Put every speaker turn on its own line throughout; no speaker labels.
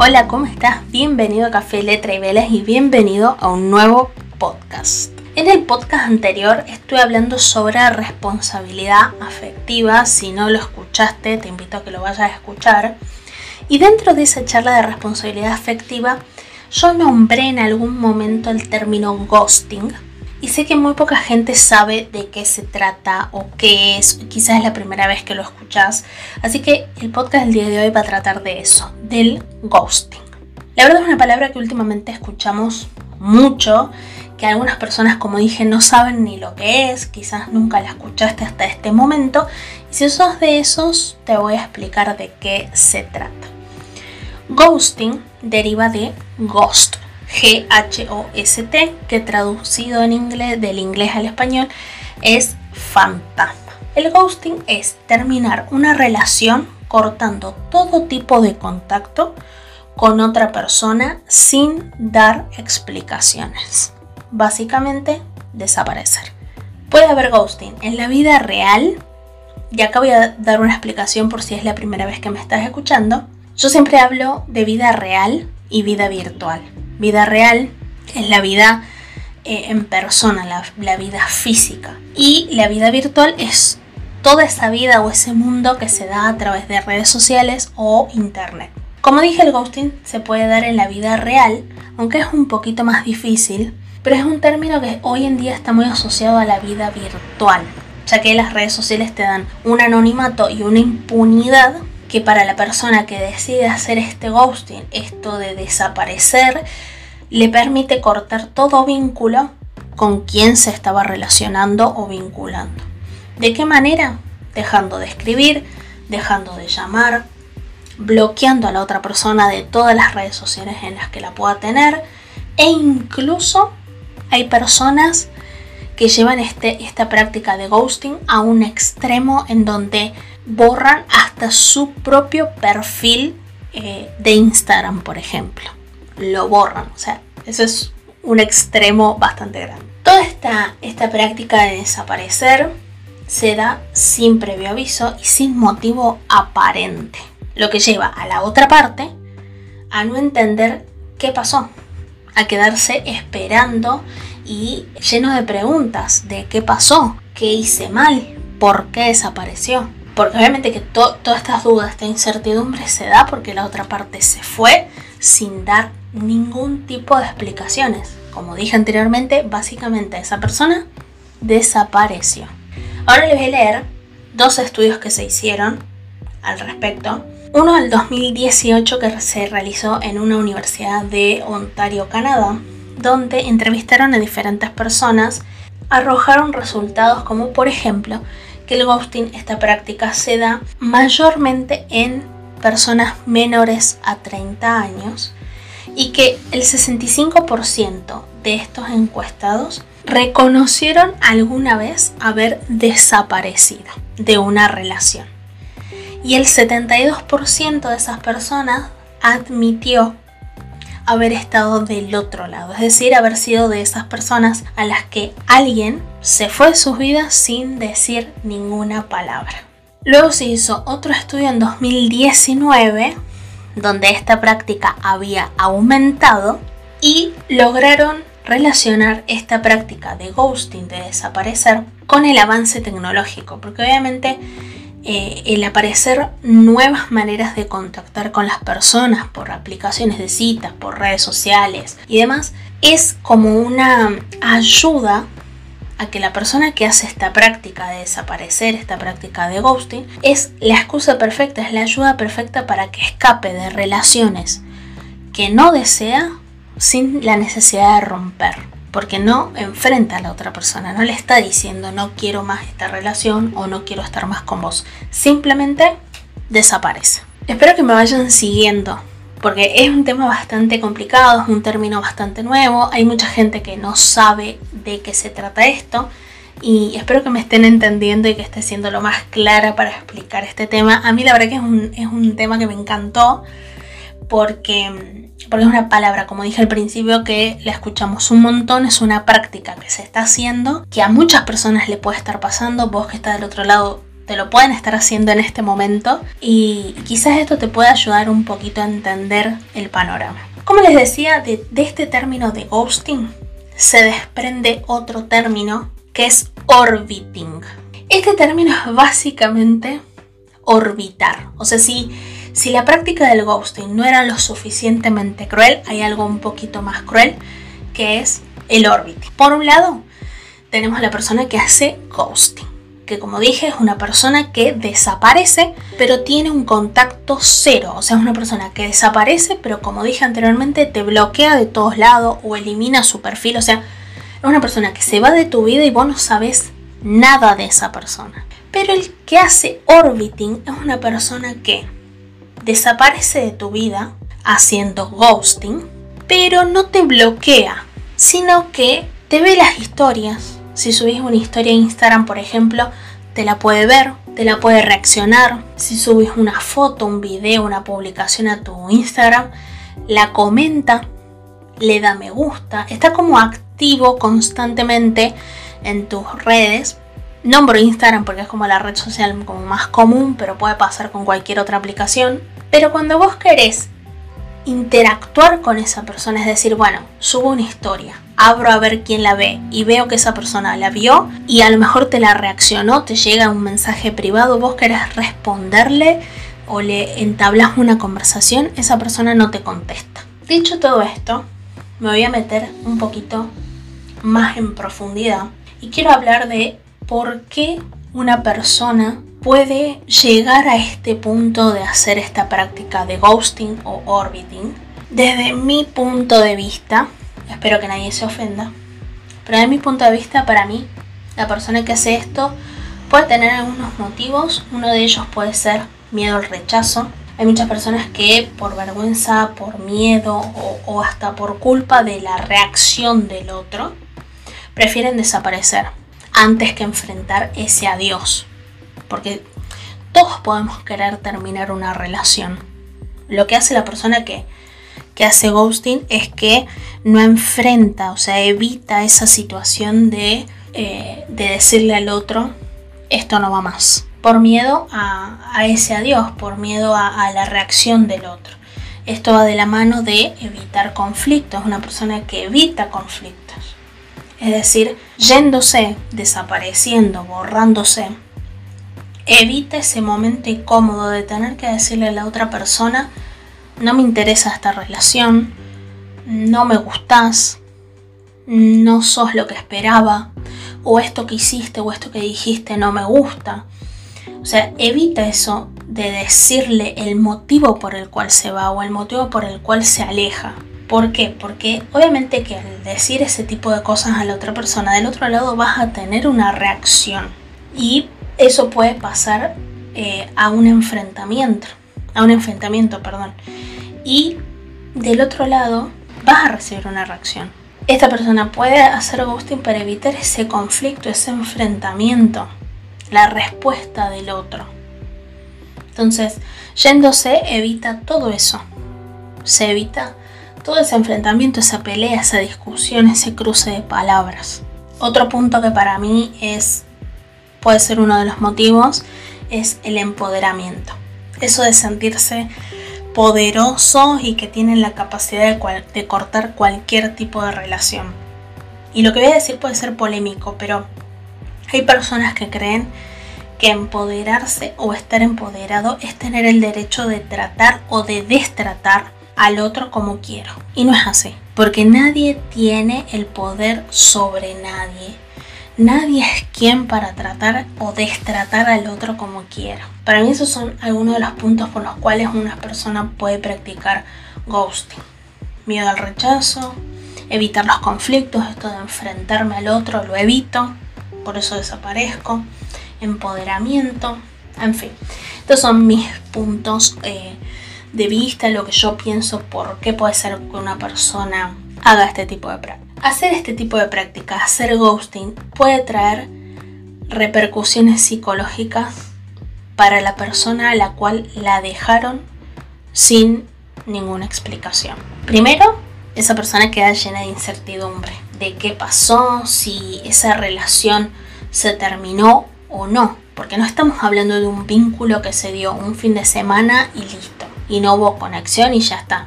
Hola, ¿cómo estás? Bienvenido a Café Letra y Velas y bienvenido a un nuevo podcast. En el podcast anterior estuve hablando sobre responsabilidad afectiva. Si no lo escuchaste, te invito a que lo vayas a escuchar. Y dentro de esa charla de responsabilidad afectiva, yo nombré en algún momento el término ghosting, y sé que muy poca gente sabe de qué se trata o qué es, quizás es la primera vez que lo escuchas. Así que el podcast del día de hoy va a tratar de eso, del ghosting. La verdad es una palabra que últimamente escuchamos mucho, que algunas personas, como dije, no saben ni lo que es, quizás nunca la escuchaste hasta este momento. Y si sos de esos, te voy a explicar de qué se trata. Ghosting deriva de ghost, G-H-O-S-T, que traducido en inglés, del inglés al español, es fantasma. El ghosting es terminar una relación cortando todo tipo de contacto con otra persona sin dar explicaciones. Básicamente, desaparecer. Puede haber ghosting en la vida real, y acá voy a dar una explicación por si es la primera vez que me estás escuchando. Yo siempre hablo de vida real y vida virtual. Vida real es la vida eh, en persona, la, vida física. Y la vida virtual es toda esa vida o ese mundo que se da a través de redes sociales o internet. Como dije, el ghosting se puede dar en la vida real, aunque es un poquito más difícil, pero es un término que hoy en día está muy asociado a la vida virtual, ya que las redes sociales te dan un anonimato y una impunidad que para la persona que decide hacer este ghosting, esto de desaparecer, le permite cortar todo vínculo con quien se estaba relacionando o vinculando. ¿De qué manera? Dejando de escribir, dejando de llamar, bloqueando a la otra persona de todas las redes sociales en las que la pueda tener e incluso hay personas que llevan este, esta práctica de ghosting a un extremo en donde borran hasta su propio perfil eh, de Instagram, por ejemplo. Lo borran, o sea, eso es un extremo bastante grande. Toda esta, esta práctica de desaparecer se da sin previo aviso y sin motivo aparente, lo que lleva a la otra parte a no entender qué pasó, a quedarse esperando y lleno de preguntas de qué pasó, qué hice mal, por qué desapareció. Porque obviamente que todas estas dudas, esta incertidumbre se da porque la otra parte se fue sin dar ningún tipo de explicaciones. Como dije anteriormente, básicamente esa persona desapareció. Ahora les voy a leer dos estudios que se hicieron al respecto. Uno del 2018 que se realizó en una universidad de Ontario, Canadá, donde entrevistaron a diferentes personas, arrojaron resultados como por ejemplo que el ghosting, esta práctica se da mayormente en personas menores a 30 años y que el 65% de estos encuestados reconocieron alguna vez haber desaparecido de una relación. Y el 72% de esas personas admitió haber estado del otro lado, es decir, haber sido de esas personas a las que alguien se fue de sus vidas sin decir ninguna palabra. Luego se hizo otro estudio en 2019 donde esta práctica había aumentado y lograron relacionar esta práctica de ghosting, de desaparecer, con el avance tecnológico, porque obviamente eh, el aparecer nuevas maneras de contactar con las personas por aplicaciones de citas, por redes sociales y demás, es como una ayuda a que la persona que hace esta práctica de desaparecer, esta práctica de ghosting, es la excusa perfecta, es la ayuda perfecta para que escape de relaciones que no desea sin la necesidad de romper. Porque no enfrenta a la otra persona, no le está diciendo no quiero más esta relación o no quiero estar más con vos. Simplemente desaparece. Espero que me vayan siguiendo porque es un tema bastante complicado, es un término bastante nuevo, hay mucha gente que no sabe de qué se trata esto y espero que me estén entendiendo y que esté siendo lo más clara para explicar este tema. A mí la verdad que es un, es un tema que me encantó porque, porque es una palabra, como dije al principio, que la escuchamos un montón, es una práctica que se está haciendo, que a muchas personas le puede estar pasando, vos que estás del otro lado te lo pueden estar haciendo en este momento y quizás esto te pueda ayudar un poquito a entender el panorama. Como les decía, de, este término de ghosting se desprende otro término que es orbiting. Este término es básicamente orbitar. O sea, si, si la práctica del ghosting no era lo suficientemente cruel, hay algo un poquito más cruel que es el orbiting. Por un lado, tenemos la persona que hace ghosting, que como dije es una persona que desaparece, pero tiene un contacto cero. O sea, es una persona que desaparece, pero como dije anteriormente, te bloquea de todos lados o elimina su perfil. O sea, es una persona que se va de tu vida y vos no sabes nada de esa persona. Pero el que hace orbiting es una persona que desaparece de tu vida haciendo ghosting, pero no te bloquea, sino que te ve las historias. Si subís una historia en Instagram, por ejemplo, te la puede ver, te la puede reaccionar. Si subís una foto, un video, una publicación a tu Instagram, la comenta, le da me gusta, está como activo constantemente en tus redes Nombro Instagram porque es como la red social como más común, pero puede pasar con cualquier otra aplicación. Pero cuando vos querés interactuar con esa persona, es decir, bueno, subo una historia, abro a ver quién la ve y veo que esa persona la vio y a lo mejor te la reaccionó, te llega un mensaje privado, vos querés responderle o le entablas una conversación, esa persona no te contesta. Dicho todo esto, me voy a meter un poquito más en profundidad y quiero hablar de por qué una persona puede llegar a este punto de hacer esta práctica de ghosting o orbiting. Desde mi punto de vista, espero que nadie se ofenda, pero desde mi punto de vista, para mí, la persona que hace esto puede tener algunos motivos. Uno de ellos puede ser miedo al rechazo. Hay muchas personas que por vergüenza, por miedo o, hasta por culpa de la reacción del otro, prefieren desaparecer antes que enfrentar ese adiós. Porque todos podemos querer terminar una relación. Lo que hace la persona que, que hace ghosting es que no enfrenta, o sea, evita esa situación de, eh, de decirle al otro, esto no va más. Por miedo a, ese adiós, por miedo a, a la reacción del otro. Esto va de la mano de evitar conflictos, una persona que evita conflictos. Es decir, yéndose, desapareciendo, borrándose, evita ese momento incómodo de tener que decirle a la otra persona, no me interesa esta relación, no me gustas, no sos lo que esperaba, o esto que hiciste o esto que dijiste no me gusta. O sea, evita eso de decirle el motivo por el cual se va o el motivo por el cual se aleja. ¿Por qué? Porque obviamente que al decir ese tipo de cosas a la otra persona, del otro lado vas a tener una reacción y eso puede pasar eh, a un enfrentamiento, a un enfrentamiento, perdón. Y del otro lado vas a recibir una reacción. Esta persona puede hacer ghosting para evitar ese conflicto, ese enfrentamiento, la respuesta del otro. Entonces, yéndose evita todo eso. Se evita todo ese enfrentamiento, esa pelea, esa discusión, ese cruce de palabras. Otro punto que para mí es, puede ser uno de los motivos, es el empoderamiento. Eso de sentirse poderoso y que tienen la capacidad de, de cortar cualquier tipo de relación. Y lo que voy a decir puede ser polémico, pero hay personas que creen que empoderarse o estar empoderado es tener el derecho de tratar o de destratar al otro como quiero. Y no es así, porque nadie tiene el poder sobre nadie. Nadie es quien para tratar o destratar al otro como quiera. Para mí esos son algunos de los puntos por los cuales una persona puede practicar ghosting. Miedo al rechazo, evitar los conflictos, esto de enfrentarme al otro, lo evito, por eso desaparezco, empoderamiento, en fin. Estos son mis puntos eh, de vista lo que yo pienso por qué puede ser que una persona haga este tipo de práctica. Hacer este tipo de práctica, hacer ghosting, puede traer repercusiones psicológicas para la persona a la cual la dejaron sin ninguna explicación. Primero, esa persona queda llena de incertidumbre de qué pasó, si esa relación se terminó o no Porque no estamos hablando de un vínculo que se dio un fin de semana y listo. Y no hubo conexión y ya está.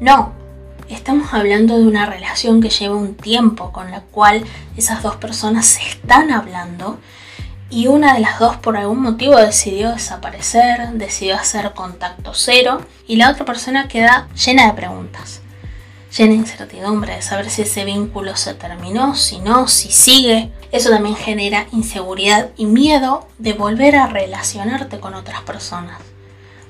No, estamos hablando de una relación que lleva un tiempo con la cual esas dos personas se están hablando y una de las dos por algún motivo decidió desaparecer, decidió hacer contacto cero y la otra persona queda llena de preguntas, llena de incertidumbre de saber si ese vínculo se terminó, si no, si sigue. Eso también genera inseguridad y miedo de volver a relacionarte con otras personas,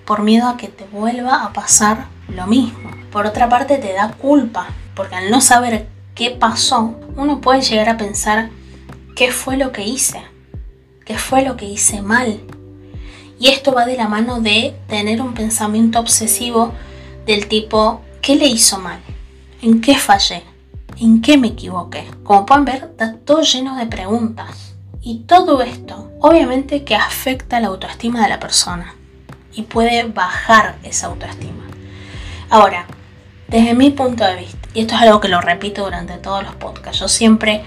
por miedo a que te vuelva a pasar lo mismo. Por otra parte te da culpa, porque al no saber qué pasó, uno puede llegar a pensar qué fue lo que hice qué fue lo que hice mal. Y esto va de la mano de tener un pensamiento obsesivo del tipo, ¿qué le hizo mal? ¿En qué fallé? ¿En qué me equivoqué? Como pueden ver, está todo lleno de preguntas. Y todo esto, obviamente que afecta la autoestima de la persona. Y puede bajar esa autoestima. Ahora, desde mi punto de vista, y esto es algo que lo repito durante todos los podcasts, yo siempre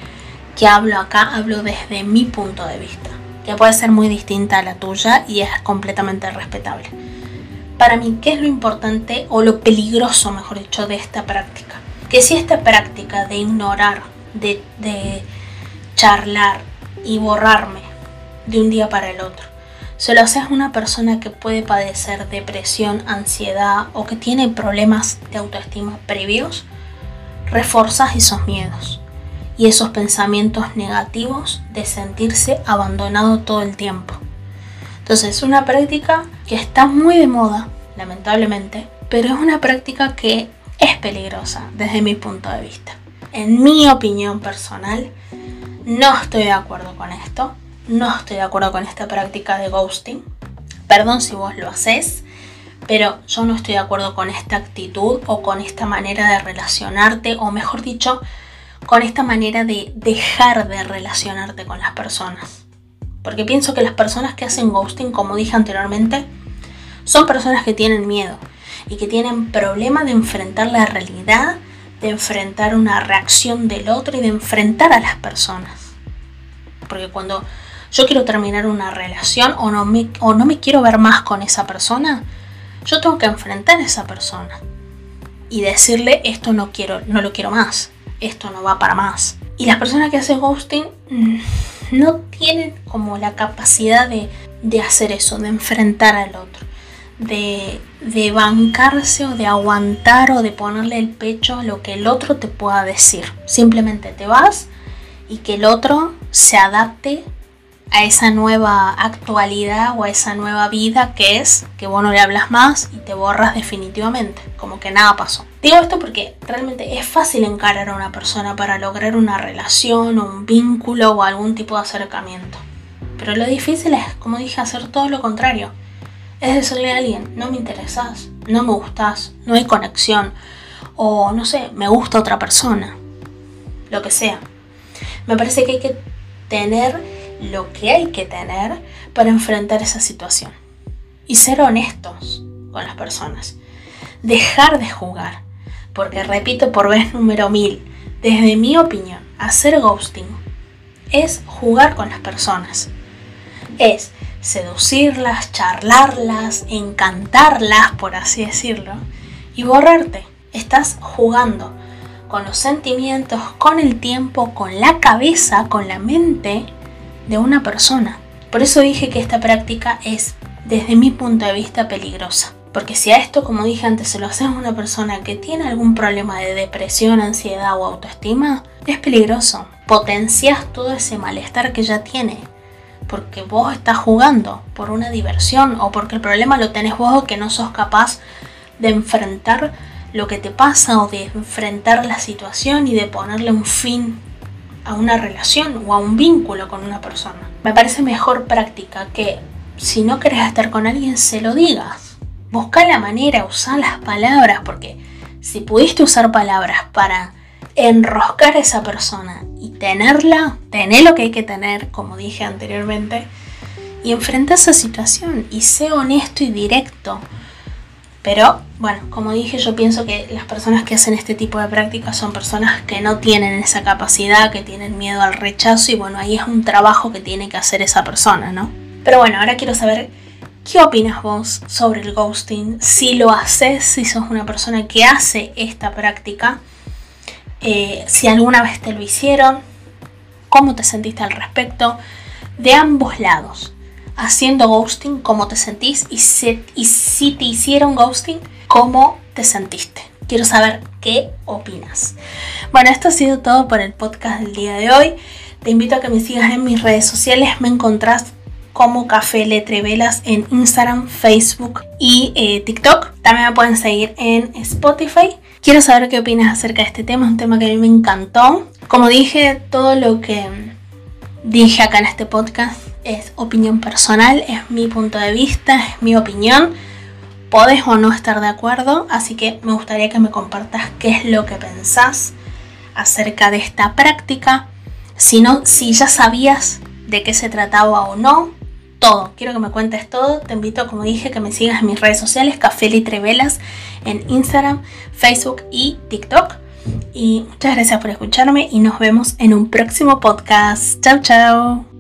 que hablo acá hablo desde mi punto de vista que puede ser muy distinta a la tuya y es completamente respetable. Para mí, ¿qué es lo importante o lo peligroso, mejor dicho, de esta práctica? Que si esta práctica de ignorar, de, de charlar y borrarme de un día para el otro, se lo haces una persona que puede padecer depresión, ansiedad o que tiene problemas de autoestima previos, reforzas esos miedos y esos pensamientos negativos de sentirse abandonado todo el tiempo. Entonces es una práctica que está muy de moda, lamentablemente, pero es una práctica que es peligrosa desde mi punto de vista. En mi opinión personal, no estoy de acuerdo con esto, no estoy de acuerdo con esta práctica de ghosting. Perdón si vos lo haces, pero yo no estoy de acuerdo con esta actitud o con esta manera de relacionarte, o mejor dicho, con esta manera de dejar de relacionarte con las personas. Porque pienso que las personas que hacen ghosting, como dije anteriormente, son personas que tienen miedo y que tienen problema de enfrentar la realidad, de enfrentar una reacción del otro y de enfrentar a las personas. Porque cuando yo quiero terminar una relación o no me, o no me quiero ver más con esa persona, yo tengo que enfrentar a esa persona y decirle esto no quiero, no lo quiero más esto no va para más. Y las personas que hacen ghosting mm, no tienen como la capacidad de, hacer eso, de enfrentar al otro, de, de bancarse o de aguantar o de ponerle el pecho a lo que el otro te pueda decir. Simplemente te vas y que el otro se adapte a esa nueva actualidad o a esa nueva vida que es que vos no le hablas más y te borras definitivamente, como que nada pasó. Digo esto porque realmente es fácil encarar a una persona para lograr una relación o un vínculo o algún tipo de acercamiento. Pero lo difícil es, como dije, hacer todo lo contrario. Es decirle a alguien, no me interesas, no me gustas, no hay conexión, o no sé, me gusta otra persona, lo que sea. Me parece que hay que tener lo que hay que tener para enfrentar esa situación. Y ser honestos con las personas. Dejar de jugar. Porque repito por vez número mil, desde mi opinión, hacer ghosting es jugar con las personas. Es seducirlas, charlarlas, encantarlas, por así decirlo, y borrarte. Estás jugando con los sentimientos, con el tiempo, con la cabeza, con la mente de una persona. Por eso dije que esta práctica es, desde mi punto de vista, peligrosa. Porque si a esto, como dije antes, se lo haces a una persona que tiene algún problema de depresión, ansiedad o autoestima, es peligroso. Potencias todo ese malestar que ya tiene. Porque vos estás jugando por una diversión o porque el problema lo tenés vos o que no sos capaz de enfrentar lo que te pasa o de enfrentar la situación y de ponerle un fin a una relación o a un vínculo con una persona. Me parece mejor práctica que si no querés estar con alguien se lo digas. Busca la manera, usa las palabras, porque si pudiste usar palabras para enroscar a esa persona y tenerla, tener lo que hay que tener, como dije anteriormente, y enfrenta esa situación y sé honesto y directo pero bueno, como dije, yo pienso que las personas que hacen este tipo de prácticas son personas que no tienen esa capacidad, que tienen miedo al rechazo y bueno, ahí es un trabajo que tiene que hacer esa persona, ¿no? Pero bueno, ahora quiero saber qué opinas vos sobre el ghosting. Si lo haces, si sos una persona que hace esta práctica, eh, si alguna vez te lo hicieron, cómo te sentiste al respecto, de ambos lados. Haciendo ghosting, cómo te sentís y si te hicieron ghosting, cómo te sentiste. Quiero saber qué opinas. Bueno, esto ha sido todo por el podcast del día de hoy. Te invito a que me sigas en mis redes sociales. Me encontrás como Café Letre Velas en Instagram, Facebook y eh, TikTok. También me pueden seguir en Spotify. Quiero saber qué opinas acerca de este tema. Es un tema que a mí me encantó. Como dije, todo lo que dije acá en este podcast es opinión personal, es mi punto de vista, es mi opinión podés o no estar de acuerdo, así que me gustaría que me compartas qué es lo que pensás acerca de esta práctica, si, no, si ya sabías de qué se trataba o no, todo, quiero que me cuentes todo, te invito como dije que me sigas en mis redes sociales, Café Litre Velas, en Instagram, Facebook y TikTok. Y muchas gracias por escucharme y nos vemos en un próximo podcast. Chao, chao.